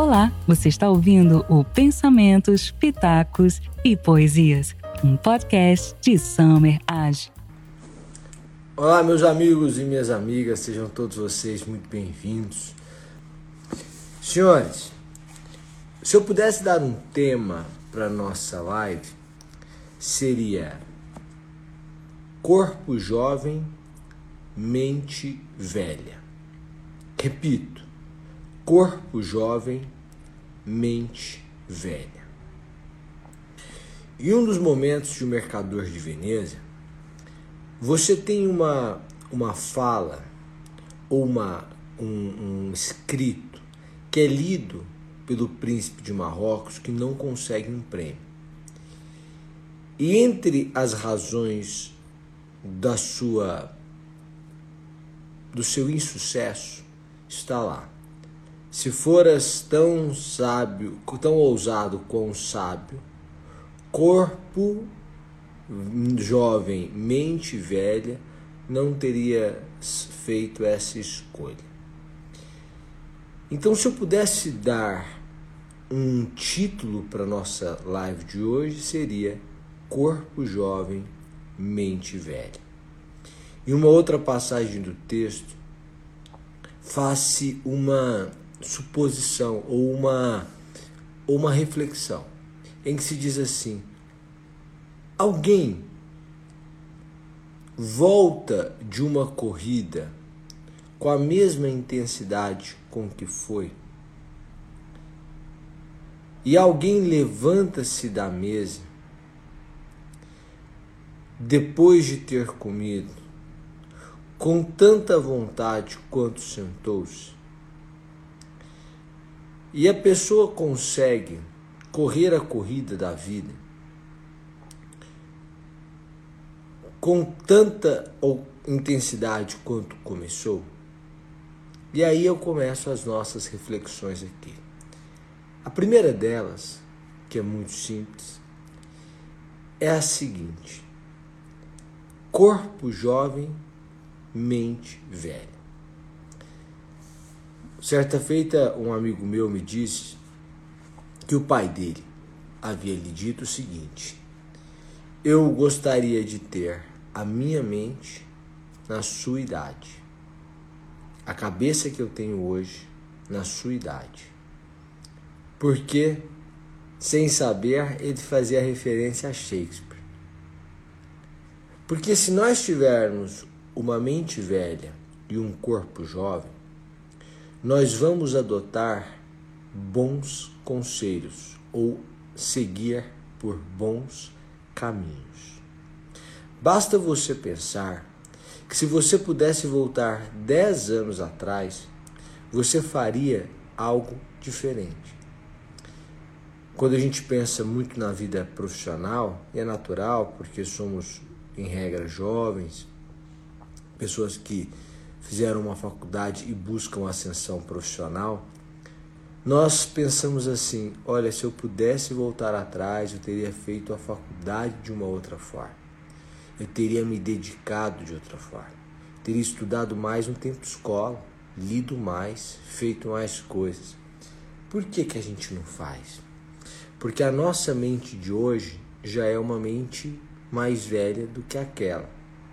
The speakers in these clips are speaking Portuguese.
Olá, você está ouvindo o Pensamentos, Pitacos e Poesias, um podcast de Summer Age. Olá, meus amigos e minhas amigas, sejam todos vocês muito bem-vindos. Senhores, se eu pudesse dar um tema para nossa live, seria Corpo Jovem, Mente Velha. Repito, corpo jovem, mente velha. Em um dos momentos de O Mercador de Veneza, você tem uma, uma fala ou uma, um, um escrito que é lido pelo príncipe de Marrocos que não consegue um prêmio. E entre as razões da sua do seu insucesso está lá se foras tão sábio, tão ousado quão sábio, corpo jovem, mente velha, não teria feito essa escolha. Então, se eu pudesse dar um título para nossa live de hoje, seria Corpo Jovem, Mente Velha. Em uma outra passagem do texto, faz-se uma suposição ou uma, ou uma reflexão em que se diz assim: alguém volta de uma corrida com a mesma intensidade com que foi? E alguém levanta-se da mesa depois de ter comido com tanta vontade quanto sentou-se? E a pessoa consegue correr a corrida da vida com tanta intensidade quanto começou, e aí eu começo as nossas reflexões aqui. A primeira delas, que é muito simples, é a seguinte: corpo jovem, mente velha. Certa feita, um amigo meu me disse que o pai dele havia lhe dito o seguinte: Eu gostaria de ter a minha mente na sua idade, a cabeça que eu tenho hoje na sua idade. Porque, sem saber, ele fazia referência a Shakespeare. Porque se nós tivermos uma mente velha e um corpo jovem, nós vamos adotar bons conselhos ou seguir por bons caminhos. Basta você pensar que se você pudesse voltar 10 anos atrás, você faria algo diferente. Quando a gente pensa muito na vida profissional, e é natural, porque somos, em regra, jovens, pessoas que fizeram uma faculdade e buscam ascensão profissional, nós pensamos assim: olha, se eu pudesse voltar atrás, eu teria feito a faculdade de uma outra forma, eu teria me dedicado de outra forma, teria estudado mais um tempo de escola, lido mais, feito mais coisas. Por que, que a gente não faz? Porque a nossa mente de hoje já é uma mente mais velha do que aquela,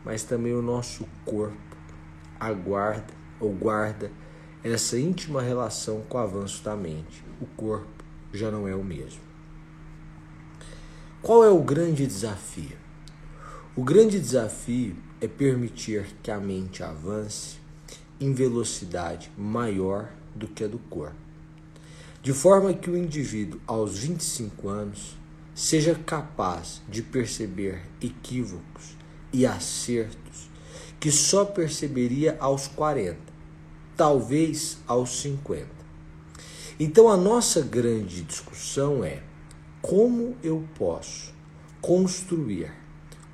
mas também o nosso corpo aguarda ou guarda essa íntima relação com o avanço da mente. O corpo já não é o mesmo. Qual é o grande desafio? O grande desafio é permitir que a mente avance em velocidade maior do que a do corpo, de forma que o indivíduo, aos 25 anos, seja capaz de perceber equívocos e acertos que só perceberia aos 40, talvez aos 50. Então a nossa grande discussão é como eu posso construir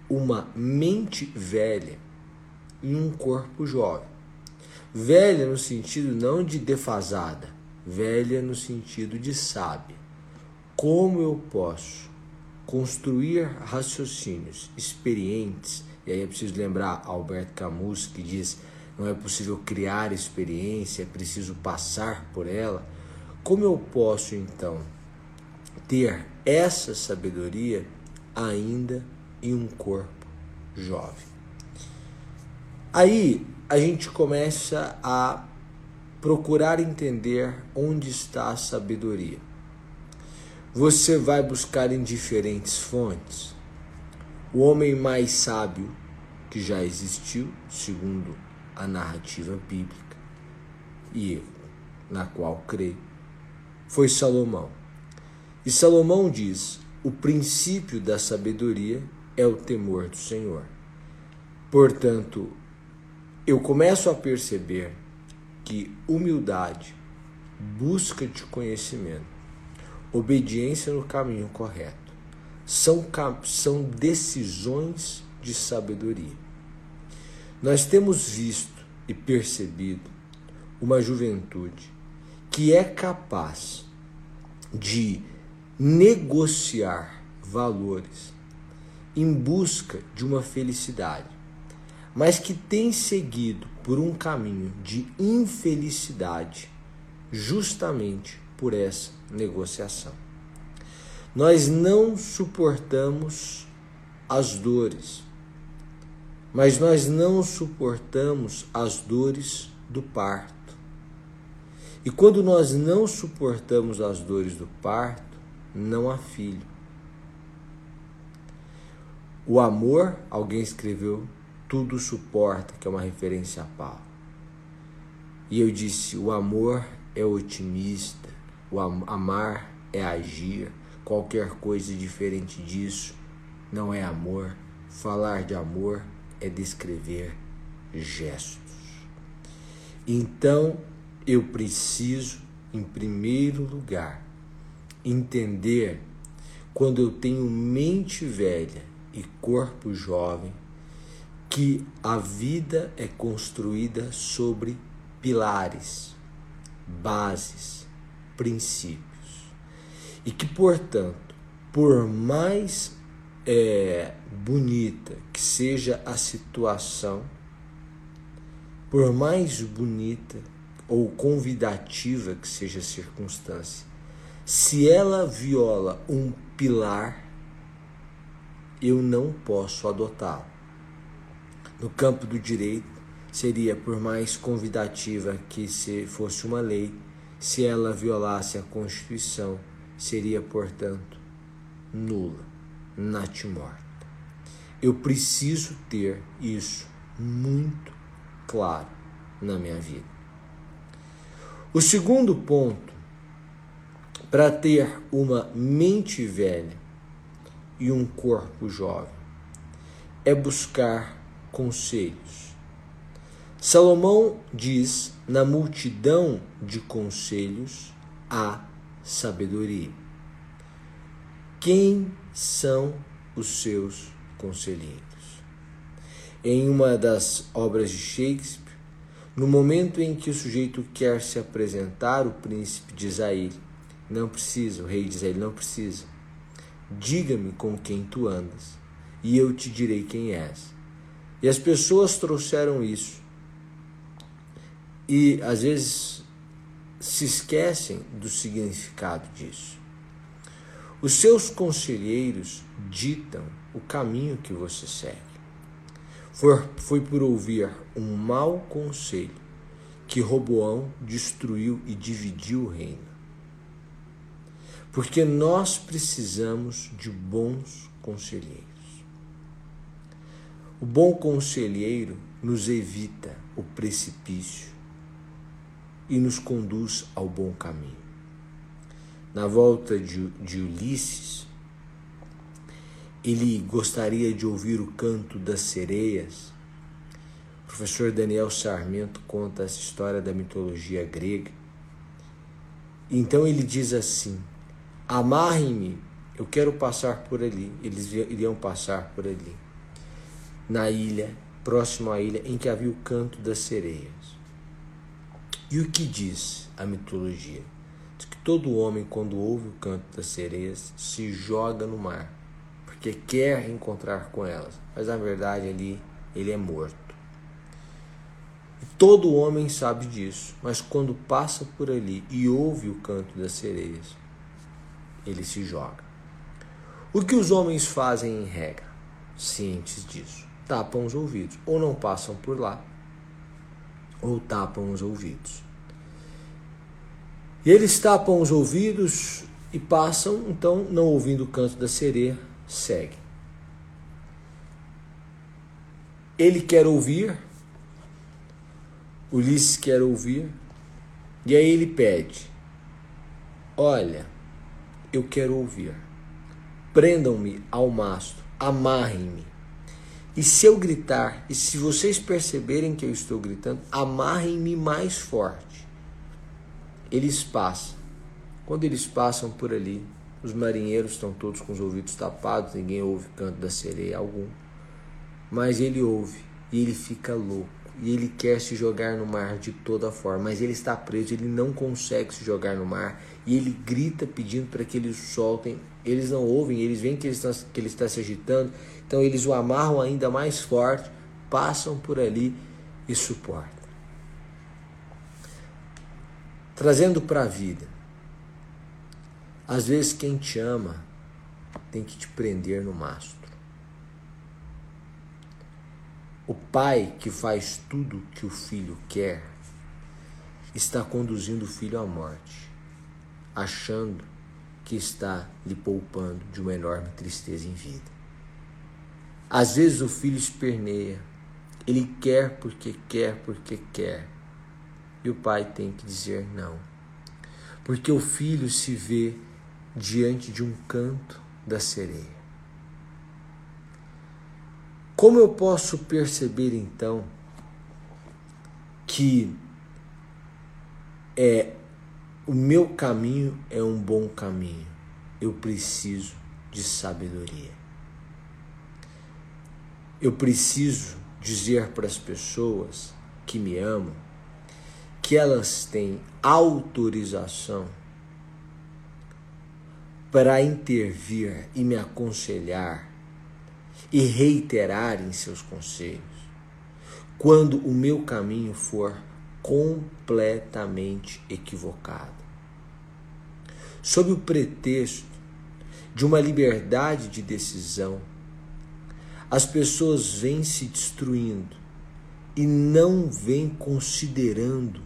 uma mente velha em um corpo jovem. Velha no sentido não de defasada, velha no sentido de sábia. Como eu posso construir raciocínios experientes e aí é preciso lembrar Alberto Camus que diz: não é possível criar experiência, é preciso passar por ela. como eu posso então ter essa sabedoria ainda em um corpo jovem? Aí a gente começa a procurar entender onde está a sabedoria. Você vai buscar em diferentes fontes. O homem mais sábio que já existiu, segundo a narrativa bíblica, e na qual creio, foi Salomão. E Salomão diz: o princípio da sabedoria é o temor do Senhor. Portanto, eu começo a perceber que humildade, busca de conhecimento, obediência no caminho correto são, são decisões de sabedoria. Nós temos visto e percebido uma juventude que é capaz de negociar valores em busca de uma felicidade, mas que tem seguido por um caminho de infelicidade justamente por essa negociação. Nós não suportamos as dores, mas nós não suportamos as dores do parto. E quando nós não suportamos as dores do parto, não há filho. O amor, alguém escreveu, tudo suporta, que é uma referência a Paulo. E eu disse: o amor é otimista, o am amar é agir. Qualquer coisa diferente disso não é amor. Falar de amor é descrever gestos. Então eu preciso, em primeiro lugar, entender quando eu tenho mente velha e corpo jovem que a vida é construída sobre pilares, bases, princípios. E que, portanto, por mais é, bonita que seja a situação, por mais bonita ou convidativa que seja a circunstância, se ela viola um pilar, eu não posso adotá-lo. No campo do direito, seria por mais convidativa que se fosse uma lei, se ela violasse a Constituição, seria, portanto, nula, natimorta. Eu preciso ter isso muito claro na minha vida. O segundo ponto, para ter uma mente velha e um corpo jovem, é buscar conselhos. Salomão diz: na multidão de conselhos há sabedoria. Quem são os seus conselheiros? Em uma das obras de Shakespeare, no momento em que o sujeito quer se apresentar, o príncipe diz a ele: Não precisa, o rei diz a ele: Não precisa. Diga-me com quem tu andas, e eu te direi quem és. E as pessoas trouxeram isso. E às vezes se esquecem do significado disso. Os seus conselheiros ditam o caminho que você segue. Foi, foi por ouvir um mau conselho que Roboão destruiu e dividiu o reino. Porque nós precisamos de bons conselheiros. O bom conselheiro nos evita o precipício e nos conduz ao bom caminho. Na volta de, de Ulisses, ele gostaria de ouvir o canto das sereias. O professor Daniel Sarmento conta essa história da mitologia grega. Então ele diz assim: Amarrem-me, eu quero passar por ali. Eles iriam passar por ali na ilha, próximo à ilha em que havia o canto das sereias. E o que diz a mitologia? Diz que todo homem, quando ouve o canto das sereias, se joga no mar, porque quer encontrar com elas, mas na verdade ali ele é morto. Todo homem sabe disso, mas quando passa por ali e ouve o canto das sereias, ele se joga. O que os homens fazem em regra, cientes disso? Tapam os ouvidos, ou não passam por lá, ou tapam os ouvidos. E eles tapam os ouvidos e passam, então, não ouvindo o canto da sereia, segue. Ele quer ouvir, Ulisses quer ouvir, e aí ele pede: Olha, eu quero ouvir. Prendam-me ao mastro, amarrem-me. E se eu gritar, e se vocês perceberem que eu estou gritando, amarrem-me mais forte. Eles passam. Quando eles passam por ali, os marinheiros estão todos com os ouvidos tapados, ninguém ouve canto da sereia algum. Mas ele ouve e ele fica louco e ele quer se jogar no mar de toda forma, mas ele está preso, ele não consegue se jogar no mar e ele grita pedindo para que eles soltem. Eles não ouvem, eles veem que ele, está, que ele está se agitando, então eles o amarram ainda mais forte, passam por ali e suportam. Trazendo para a vida, às vezes quem te ama tem que te prender no mastro. O pai que faz tudo que o filho quer está conduzindo o filho à morte, achando que está lhe poupando de uma enorme tristeza em vida. Às vezes o filho esperneia, ele quer porque quer, porque quer, e o pai tem que dizer não, porque o filho se vê diante de um canto da sereia. Como eu posso perceber então que é o meu caminho é um bom caminho? Eu preciso de sabedoria. Eu preciso dizer para as pessoas que me amam que elas têm autorização para intervir e me aconselhar e reiterarem seus conselhos, quando o meu caminho for completamente equivocado. Sob o pretexto de uma liberdade de decisão, as pessoas vêm se destruindo e não vêm considerando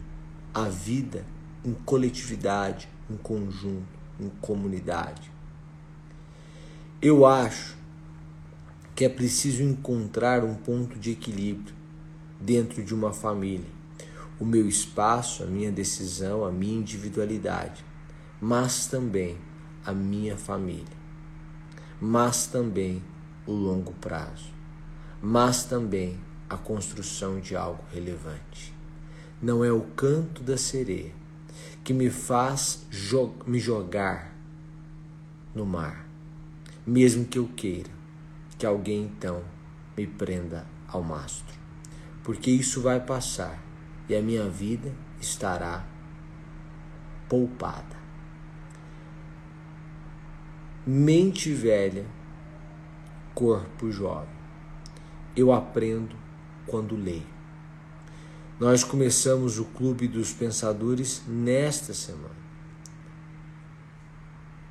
a vida em coletividade, em conjunto, em comunidade. Eu acho que é preciso encontrar um ponto de equilíbrio dentro de uma família. O meu espaço, a minha decisão, a minha individualidade, mas também a minha família, mas também o longo prazo, mas também a construção de algo relevante. Não é o canto da sereia que me faz jo me jogar no mar, mesmo que eu queira que alguém então me prenda ao mastro, porque isso vai passar e a minha vida estará poupada. Mente velha, corpo jovem. Eu aprendo quando leio. Nós começamos o Clube dos Pensadores nesta semana.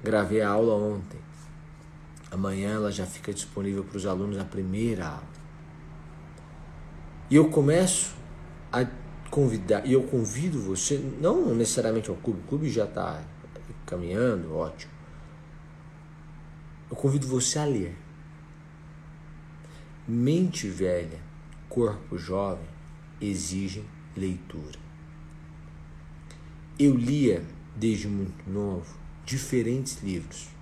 Gravei a aula ontem. Amanhã ela já fica disponível para os alunos a primeira aula. E eu começo a convidar, e eu convido você, não necessariamente ao clube, o clube já está caminhando, ótimo. Eu convido você a ler. Mente velha, corpo jovem exigem leitura. Eu lia desde muito novo diferentes livros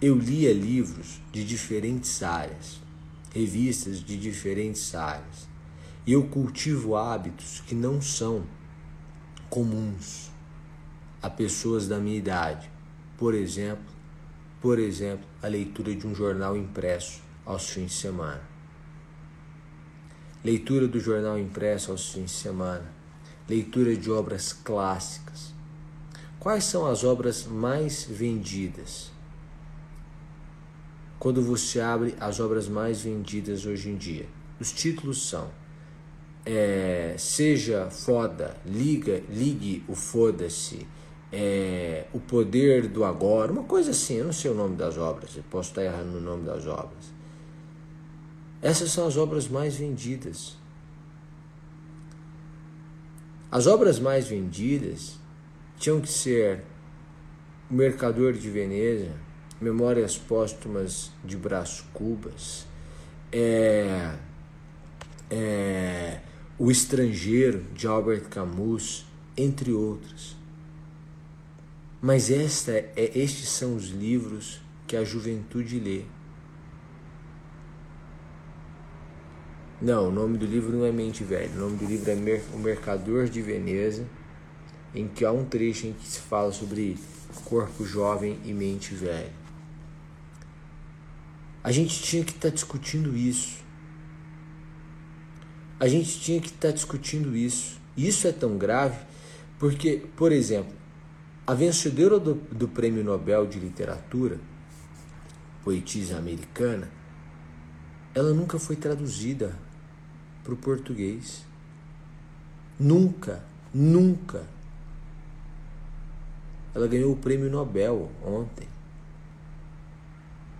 eu lia livros de diferentes áreas, revistas de diferentes áreas, e eu cultivo hábitos que não são comuns a pessoas da minha idade. Por exemplo, por exemplo, a leitura de um jornal impresso aos fins de semana. Leitura do jornal impresso aos fins de semana. Leitura de obras clássicas. Quais são as obras mais vendidas? Quando você abre as obras mais vendidas hoje em dia. Os títulos são é, seja foda, liga, ligue o foda-se, é, o poder do agora, uma coisa assim, eu não sei o nome das obras, eu posso estar errando no nome das obras. Essas são as obras mais vendidas. As obras mais vendidas tinham que ser O Mercador de Veneza, Memórias Póstumas de Brás Cubas, é, é, O Estrangeiro de Albert Camus, entre outros. Mas esta é, estes são os livros que a juventude lê. Não, o nome do livro não é Mente Velha. O nome do livro é O Mercador de Veneza, em que há um trecho em que se fala sobre corpo jovem e mente velha. A gente tinha que estar tá discutindo isso. A gente tinha que estar tá discutindo isso. Isso é tão grave porque, por exemplo, a vencedora do, do Prêmio Nobel de Literatura, poetisa americana, ela nunca foi traduzida para o português. Nunca, nunca. Ela ganhou o prêmio Nobel ontem.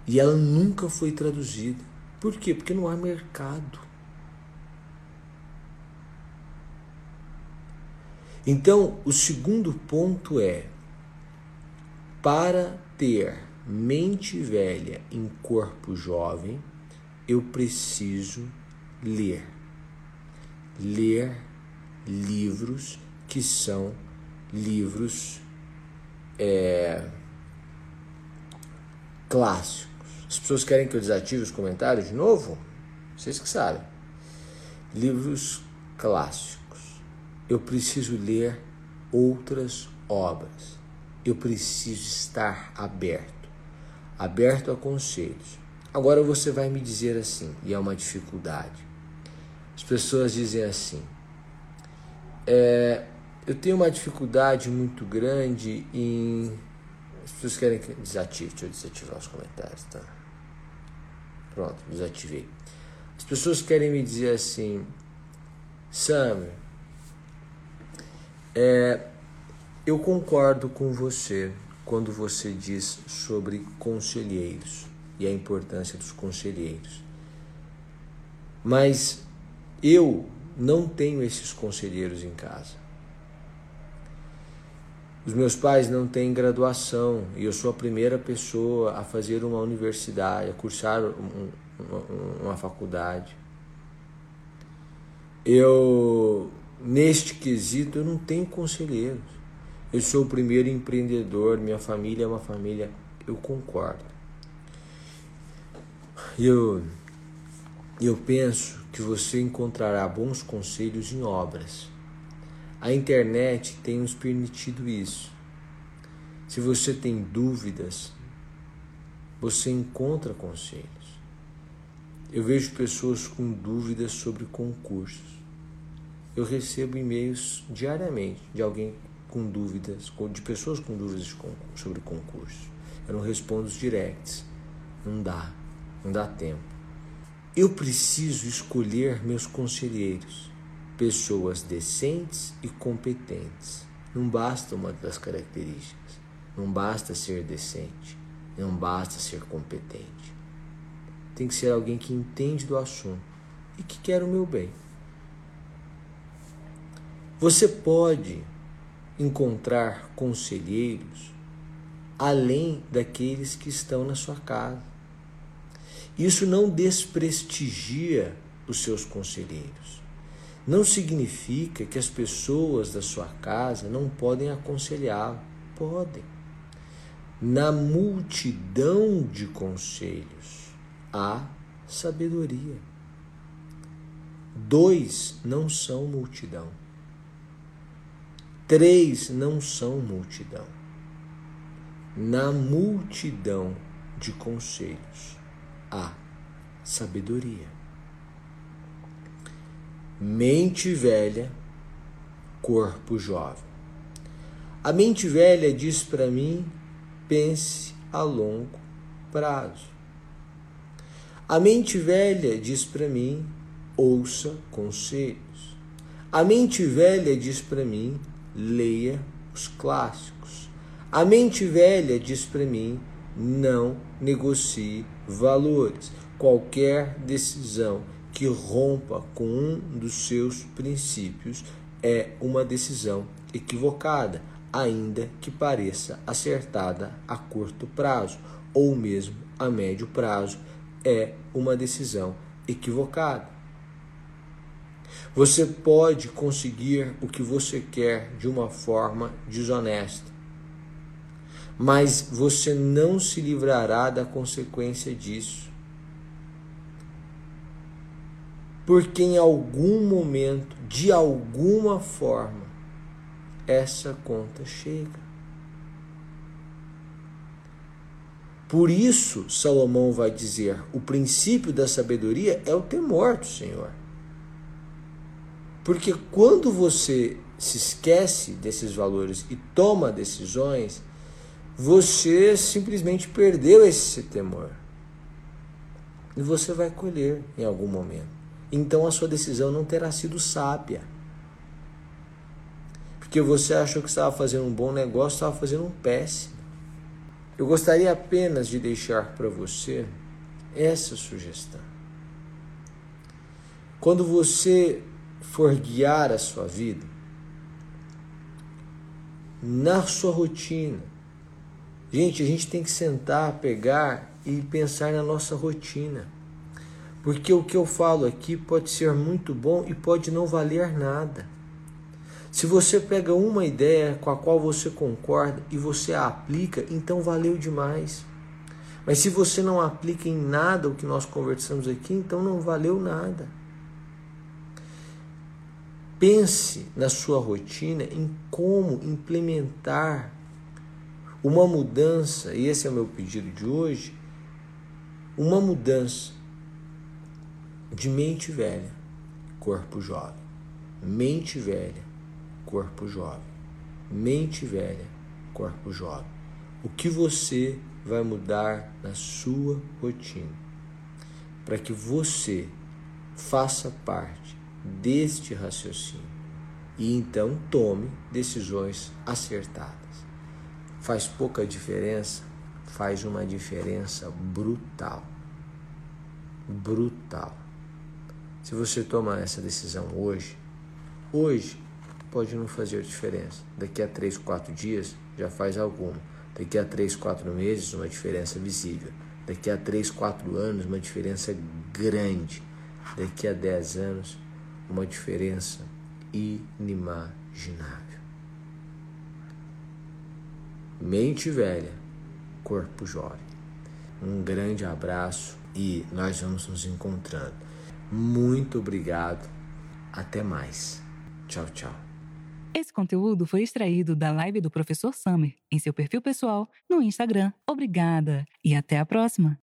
E ela nunca foi traduzida. Por quê? Porque não há mercado. Então, o segundo ponto é: para ter mente velha em corpo jovem, eu preciso ler ler livros que são livros é, clássicos. As pessoas querem que eu desative os comentários de novo? Vocês que sabem. Livros clássicos. Eu preciso ler outras obras. Eu preciso estar aberto aberto a conselhos. Agora você vai me dizer assim, e é uma dificuldade. As pessoas dizem assim: é, eu tenho uma dificuldade muito grande em. As pessoas querem que desative, deixa eu desativar os comentários, tá? Pronto, desativei. As pessoas querem me dizer assim, Sam, é, eu concordo com você quando você diz sobre conselheiros e a importância dos conselheiros. Mas eu não tenho esses conselheiros em casa. Os meus pais não têm graduação e eu sou a primeira pessoa a fazer uma universidade, a cursar um, uma, uma faculdade. Eu, neste quesito, eu não tenho conselheiros. Eu sou o primeiro empreendedor, minha família é uma família. Eu concordo. Eu, eu penso que você encontrará bons conselhos em obras. A internet tem nos permitido isso. Se você tem dúvidas, você encontra conselhos. Eu vejo pessoas com dúvidas sobre concursos. Eu recebo e-mails diariamente de alguém com dúvidas, de pessoas com dúvidas sobre concursos. Eu não respondo os directs. Não dá, não dá tempo. Eu preciso escolher meus conselheiros, pessoas decentes e competentes. Não basta uma das características, não basta ser decente, não basta ser competente. Tem que ser alguém que entende do assunto e que quer o meu bem. Você pode encontrar conselheiros além daqueles que estão na sua casa. Isso não desprestigia os seus conselheiros. Não significa que as pessoas da sua casa não podem aconselhá-lo. Podem. Na multidão de conselhos há sabedoria. Dois não são multidão. Três não são multidão. Na multidão de conselhos a sabedoria. Mente velha, corpo jovem. A mente velha diz para mim: pense a longo prazo. A mente velha diz para mim: ouça conselhos. A mente velha diz para mim: leia os clássicos. A mente velha diz para mim: não negocie valores. Qualquer decisão que rompa com um dos seus princípios é uma decisão equivocada, ainda que pareça acertada a curto prazo ou mesmo a médio prazo, é uma decisão equivocada. Você pode conseguir o que você quer de uma forma desonesta, mas você não se livrará da consequência disso. Porque em algum momento, de alguma forma, essa conta chega. Por isso, Salomão vai dizer: o princípio da sabedoria é o temor do Senhor. Porque quando você se esquece desses valores e toma decisões, você simplesmente perdeu esse temor. E você vai colher em algum momento. Então a sua decisão não terá sido sábia. Porque você achou que estava fazendo um bom negócio, estava fazendo um péssimo. Eu gostaria apenas de deixar para você essa sugestão. Quando você for guiar a sua vida, na sua rotina. Gente, a gente tem que sentar, pegar e pensar na nossa rotina. Porque o que eu falo aqui pode ser muito bom e pode não valer nada. Se você pega uma ideia com a qual você concorda e você a aplica, então valeu demais. Mas se você não aplica em nada o que nós conversamos aqui, então não valeu nada. Pense na sua rotina em como implementar uma mudança, e esse é o meu pedido de hoje, uma mudança de mente velha, corpo jovem. Mente velha, corpo jovem. Mente velha, corpo jovem. O que você vai mudar na sua rotina para que você faça parte deste raciocínio e então tome decisões acertadas. Faz pouca diferença? Faz uma diferença brutal. Brutal. Se você tomar essa decisão hoje, hoje pode não fazer diferença. Daqui a três, quatro dias já faz alguma. Daqui a três, quatro meses, uma diferença visível. Daqui a três, quatro anos, uma diferença grande. Daqui a dez anos, uma diferença inimaginável. Mente velha, corpo jovem. Um grande abraço e nós vamos nos encontrando. Muito obrigado. Até mais. Tchau, tchau. Esse conteúdo foi extraído da live do professor Summer em seu perfil pessoal no Instagram. Obrigada e até a próxima.